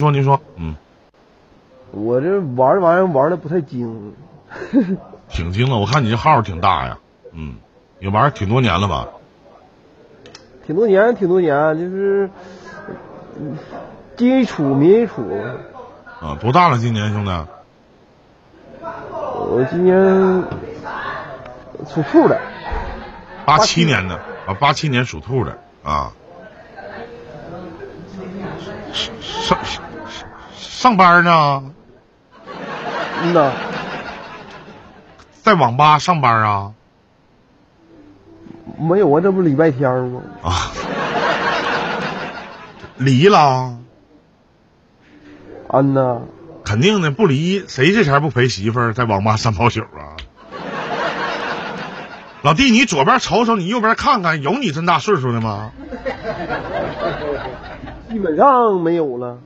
说您说，嗯，我这玩这玩意儿玩的不太精，挺精的，我看你这号挺大呀，嗯，也玩挺多年了吧？挺多年，挺多年，就是嗯金一处民一处。啊，多大了今年兄弟？我今年属兔的，八七年的啊，八七年属兔的啊。上上上班呢，嗯呐，在网吧上班啊没有啊，这不礼拜天吗？啊，离了，嗯呐，肯定的，不离谁这前不陪媳妇儿在网吧上泡宿啊？老弟，你左边瞅瞅，你右边看看，有你这么大岁数的吗？基本上没有了。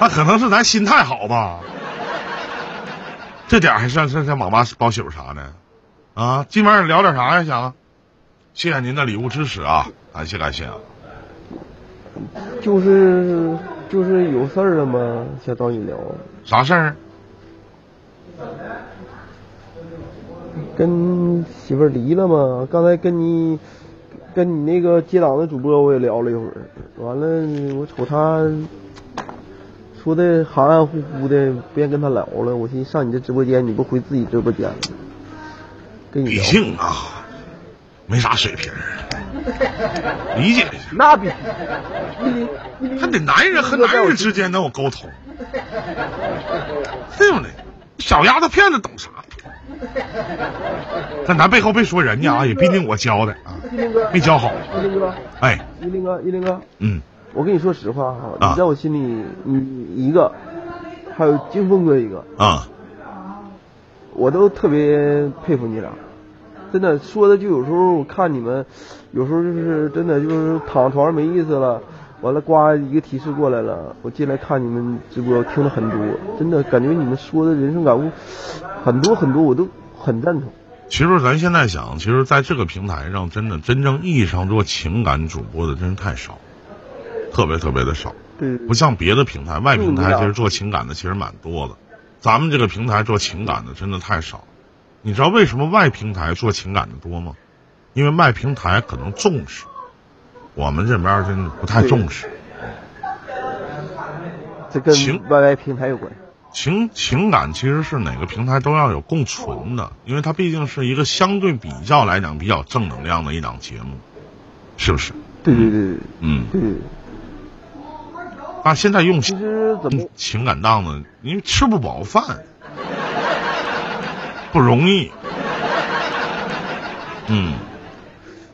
那可能是咱心态好吧？这点儿还上上上网吧包宿啥的啊？今晚上聊点啥呀？想？谢谢您的礼物支持啊！感谢感谢啊！就是就是有事儿了吗？想找你聊，啥事儿？跟媳妇儿离了吗？刚才跟你跟你那个接档的主播我也聊了一会儿，完了我瞅他说的含含糊糊的，不愿跟他聊了。我寻思上你这直播间，你不回自己直播间了，跟你。性啊，没啥水平，理解一下。那必须，你你还得男人和男人之间能有沟通，对不对？小丫头片子懂啥？但咱背后别说人家啊，也毕竟我教的啊，一林哥，没教好。一林哥，哎，一林哥，一林哥，嗯，我跟你说实话哈，啊。你在我心里，你一个，还有金峰哥一个，啊，我都特别佩服你俩，真的说的就有时候我看你们，有时候就是真的就是躺床上没意思了，完了呱一个提示过来了，我进来看你们直播，听了很多，真的感觉你们说的人生感悟很多很多，我都很赞同。其实咱现在想，其实在这个平台上，真的真正意义上做情感主播的真是太少，特别特别的少。对，不像别的平台，外平台其实做情感的其实蛮多的，咱们这个平台做情感的真的太少。你知道为什么外平台做情感的多吗？因为外平台可能重视，我们这边真的不太重视。这跟平台有关。情情感其实是哪个平台都要有共存的，因为它毕竟是一个相对比较来讲比较正能量的一档节目，是不是？对对对嗯。对对，但现在用其实怎么情感档呢，因为吃不饱饭，不容易。嗯，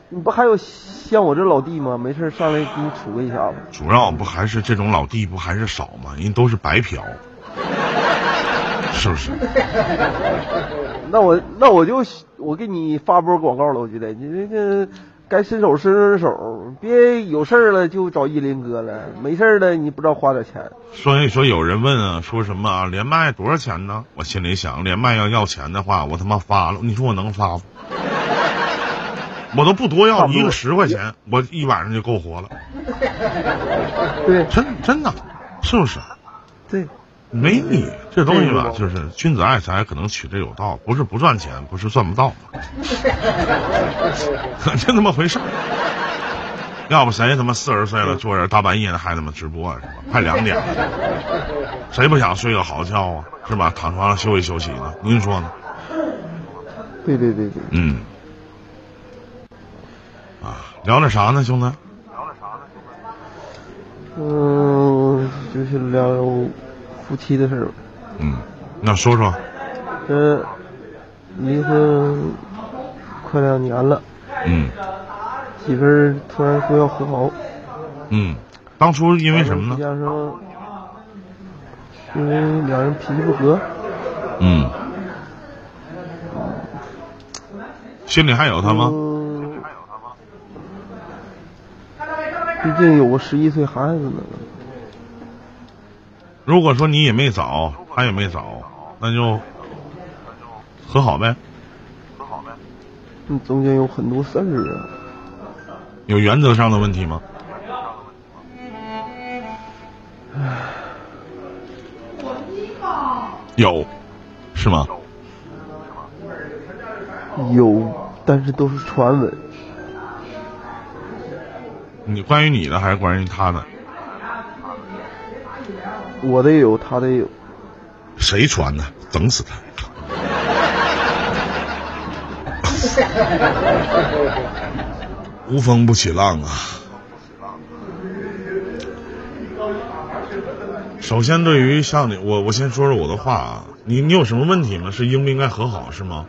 你不还有像我这老弟吗？没事上来给你杵个一下子。主要不还是这种老弟不还是少吗？人都是白嫖，是不是？那我那我就我给你发波广告了，我觉得你这个该伸手伸伸手，别有事儿了就找依林哥了，没事儿了你不知道花点钱。所以说有人问啊，说什么啊，连麦多少钱呢？我心里想，连麦要要钱的话，我他妈发了，你说我能发吗？我都不多要，一个十块钱，我一晚上就够活了，对真真的，是不是？对，没你这东西吧，就是君子爱财，可能取之有道，不是不赚钱，不是赚不到，就那么回事儿。要不谁他妈四十岁了，坐着大半夜的还他妈直播啊，是吧？快两点了，谁不想睡个好觉啊？是吧？躺床上休息休息呢？您说呢？对对对对，嗯。啊，聊点啥呢，兄弟聊点啥呢，兄弟？嗯，就是聊夫妻的事儿。嗯，那说说。这离婚快两年了，嗯媳妇儿突然说要和好，嗯，当初因为什么呢？加上因为两人脾气不合，嗯，心里还有他吗？嗯，毕竟有个十一岁孩子呢。如果说你也没找，他也没找，那就和好呗。和好呗。你中间有很多事儿啊。有原则上的问题吗？有，是吗？有，但是都是传闻。你关于你的还是关于他的？我的也有，他的也有。谁传的？整死他！无风不起浪啊！首先，对于像你，我我先说说我的话啊。你你有什么问题吗？是应不应该和好是吗？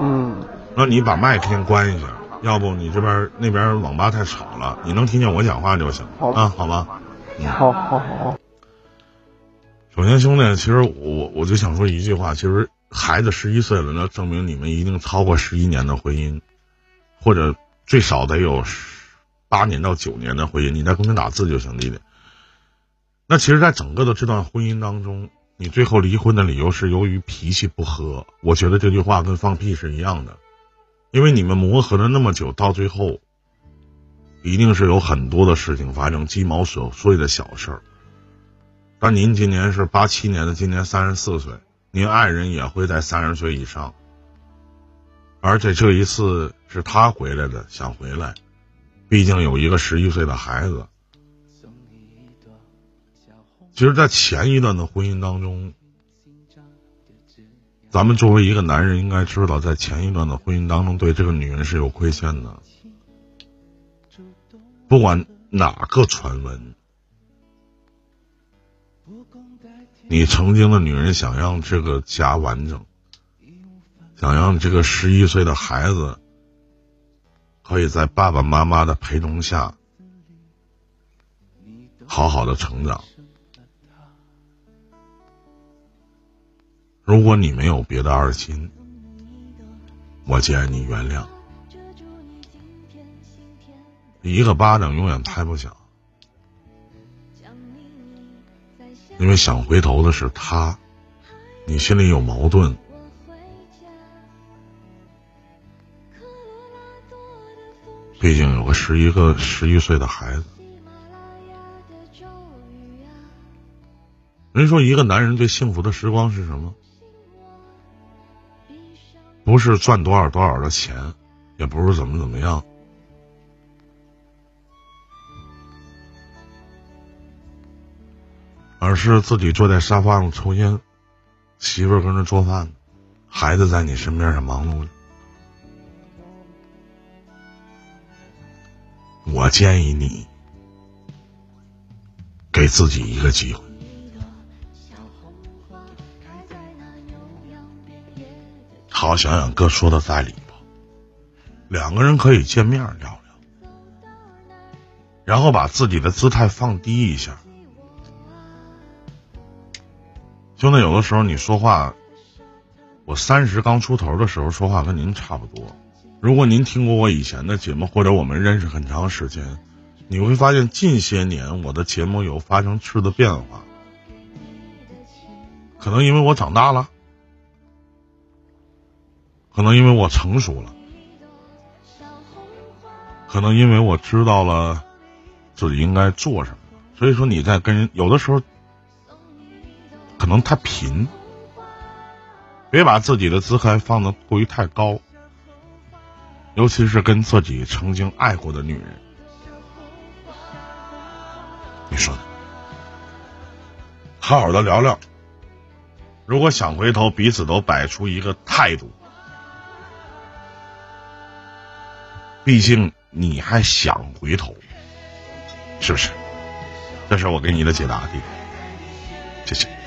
嗯。那你把麦先关一下，要不你这边那边网吧太吵了，你能听见我讲话就行。好啊，好好好好。首先，兄弟，其实我我就想说一句话，其实孩子十一岁了，那证明你们一定超过十一年的婚姻，或者最少得有八年到九年的婚姻。你在公屏打字就行，弟弟。那其实，在整个的这段婚姻当中，你最后离婚的理由是由于脾气不和。我觉得这句话跟放屁是一样的，因为你们磨合了那么久，到最后，一定是有很多的事情发生，鸡毛琐碎的小事儿。但您今年是八七年的，今年三十四岁，您爱人也会在三十岁以上，而且这一次是他回来的，想回来，毕竟有一个十一岁的孩子。其实，在前一段的婚姻当中，咱们作为一个男人，应该知道，在前一段的婚姻当中，对这个女人是有亏欠的，不管哪个传闻。你曾经的女人想让这个家完整，想让这个十一岁的孩子可以在爸爸妈妈的陪同下好好的成长。如果你没有别的二心，我建议你原谅。一个巴掌永远拍不响。因为想回头的是他，你心里有矛盾，毕竟有个十一个十一岁的孩子。人说一个男人最幸福的时光是什么？不是赚多少多少的钱，也不是怎么怎么样。而是自己坐在沙发上抽烟，媳妇儿跟着做饭，孩子在你身边上忙碌着。我建议你给自己一个机会，好好想想哥说的在理不？两个人可以见面聊聊，然后把自己的姿态放低一下。兄弟，有的时候你说话，我三十刚出头的时候说话跟您差不多。如果您听过我以前的节目，或者我们认识很长时间，你会发现近些年我的节目有发生质的变化。可能因为我长大了，可能因为我成熟了，可能因为我知道了自己应该做什么。所以说你在跟人有的时候。可能太贫，别把自己的姿态放的过于太高，尤其是跟自己曾经爱过的女人，你说呢？好好的聊聊，如果想回头，彼此都摆出一个态度，毕竟你还想回头，是不是？这是我给你的解答，弟弟，谢谢。